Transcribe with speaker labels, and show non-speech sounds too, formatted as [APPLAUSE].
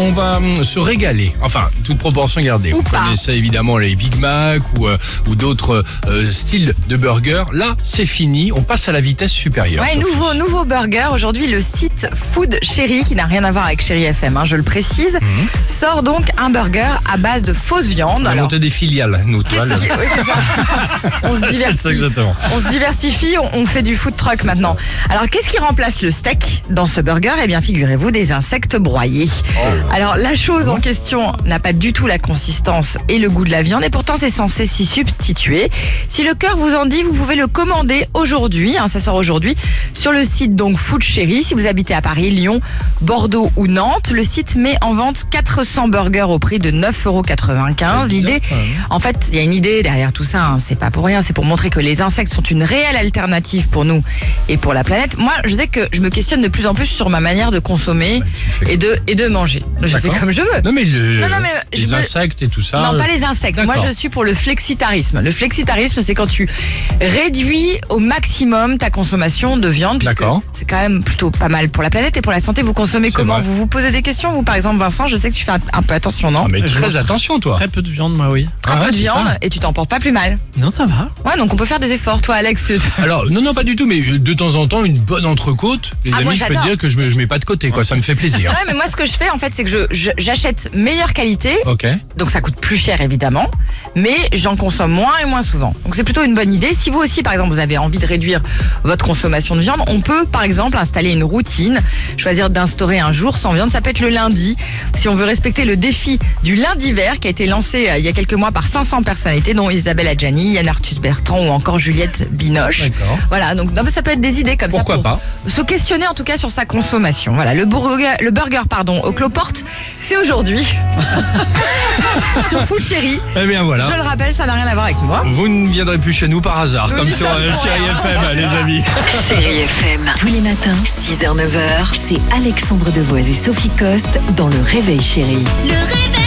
Speaker 1: On va hum, se régaler, enfin, toute proportion gardée.
Speaker 2: Ou
Speaker 1: Vous
Speaker 2: pas.
Speaker 1: connaissez évidemment les Big Mac ou, euh, ou d'autres euh, styles de burgers. Là, c'est fini, on passe à la vitesse supérieure.
Speaker 2: Ouais,
Speaker 1: Sophie.
Speaker 2: nouveau, nouveau burger. Aujourd'hui, le site Food Chéri, qui n'a rien à voir avec Chéri FM, hein, je le précise, sort donc un burger à base de fausse viande.
Speaker 1: On a
Speaker 2: Alors,
Speaker 1: monté des filiales, nous, tu vois.
Speaker 2: qu'est-ce
Speaker 1: le-
Speaker 2: qui- oui, c'est ça. [LAUGHS] on se
Speaker 1: C'est ça,
Speaker 2: divertit.
Speaker 1: exactement.
Speaker 2: On se diversifie, on, on fait du food truck maintenant. Alors, qu'est-ce qui remplace le steak dans ce burger? Eh bien, figurez-vous, des insectes broyés. Alors, la chose en question n'a pas du tout la consistance et le goût de la viande, et pourtant, c'est censé s'y substituer. Si le cœur vous en dit, vous pouvez le commander aujourd'hui, hein, ça sort aujourd'hui, sur le site donc Food Chéri. Si vous habitez à Paris, Lyon, Bordeaux ou Nantes, le site met en vente 400 burgers au prix de 9,95€. L'idée, en fait, il y a une idée derrière tout ça, hein, c'est pas pour rien, c'est pour montrer que les insectes sont une réelle alternative pour nous et pour la planète. Moi, je sais que je me questionne de plus en plus sur ma manière de consommer
Speaker 1: Bah,
Speaker 2: et de, et de manger. Je fais comme je veux.
Speaker 1: Non, mais, le-
Speaker 2: Non, non, mais je
Speaker 1: les
Speaker 2: me-
Speaker 1: insectes et tout ça.
Speaker 2: Non,
Speaker 1: euh,
Speaker 2: pas les insectes. Moi, je suis pour le flexitarisme. Le flexitarisme, c'est quand tu réduis au maximum ta consommation de viande.
Speaker 1: D'accord.
Speaker 2: C'est quand même plutôt pas mal pour la planète et pour la santé. Vous consommez comment?
Speaker 1: vrai.
Speaker 2: Vous vous posez des questions? Vous, par exemple, Vincent, je sais que tu fais un, un peu attention, non?
Speaker 1: Ah, mais très attention, toi.
Speaker 3: Très peu de viande, moi, oui.
Speaker 2: Très
Speaker 1: Ah
Speaker 2: peu
Speaker 1: ouais,
Speaker 2: de viande
Speaker 1: ça.
Speaker 2: et tu t'en portes pas plus mal.
Speaker 3: Non, ça va.
Speaker 2: Ouais, donc on peut faire des efforts. Toi, Alex, [LAUGHS]
Speaker 1: Alors, non, non, pas du tout, mais euh, de temps en temps, une bonne entrecôte. Les
Speaker 2: Ah, moi,
Speaker 1: amis, je peux te dire que je, me, je mets pas de côté, quoi. Ça me fait plaisir.
Speaker 2: Ouais, mais moi, ce que je fais, en fait, c'est que j'achète meilleure qualité,
Speaker 1: Ok.
Speaker 2: donc ça coûte plus cher, évidemment, mais j'en consomme moins et moins souvent. Donc c'est plutôt une bonne idée. Si vous aussi, par exemple, vous avez envie de réduire votre consommation de viande, on peut, par exemple, installer une routine, choisir d'instaurer un jour sans viande. Ça peut être le lundi, si on veut respecter le défi du lundi vert qui a été lancé euh, il y a quelques mois par 500 personnalités, dont Isabelle Adjani, Yann Arthus Bertrand ou encore Juliette Binoche.
Speaker 1: D'accord.
Speaker 2: Voilà, donc non, ça peut être des idées comme
Speaker 1: Pourquoi
Speaker 2: ça. pour
Speaker 1: pas
Speaker 2: Se questionner en tout cas sur sa consommation. Voilà, le burger, le burger pardon, au Cloporte, c'est aujourd'hui. [LAUGHS] sur Food Chéri.
Speaker 1: Eh bien, voilà.
Speaker 2: Je le rappelle, ça n'a rien à voir avec moi.
Speaker 1: Vous ne viendrez plus chez nous par hasard,
Speaker 2: Oui,
Speaker 1: comme sur euh,
Speaker 2: hein.
Speaker 1: FM, [LAUGHS] les amis.
Speaker 4: Chérie FM. Tous les matins, 6h, 9h, c'est Alexandre Devoise et Sophie Coste dans Le Réveil Chérie.
Speaker 5: Le réveil.